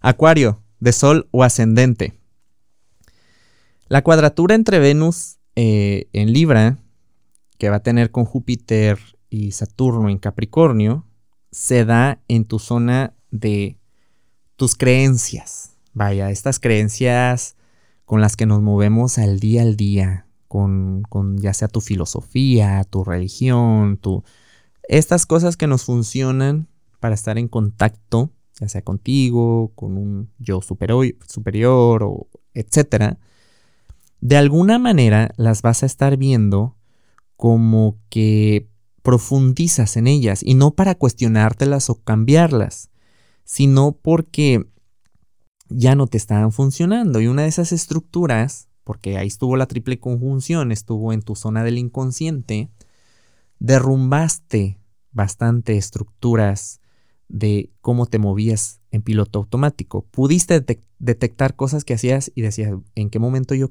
Acuario, de Sol o ascendente. La cuadratura entre Venus eh, en Libra, que va a tener con Júpiter y Saturno en Capricornio, se da en tu zona de tus creencias. Vaya, estas creencias con las que nos movemos al día al día, con, con ya sea tu filosofía, tu religión, tu, estas cosas que nos funcionan para estar en contacto, ya sea contigo, con un yo superior, o etcétera, de alguna manera las vas a estar viendo como que profundizas en ellas y no para cuestionártelas o cambiarlas, sino porque ya no te estaban funcionando. Y una de esas estructuras, porque ahí estuvo la triple conjunción, estuvo en tu zona del inconsciente, derrumbaste bastante estructuras de cómo te movías en piloto automático. Pudiste detectar cosas que hacías y decías, ¿en qué momento yo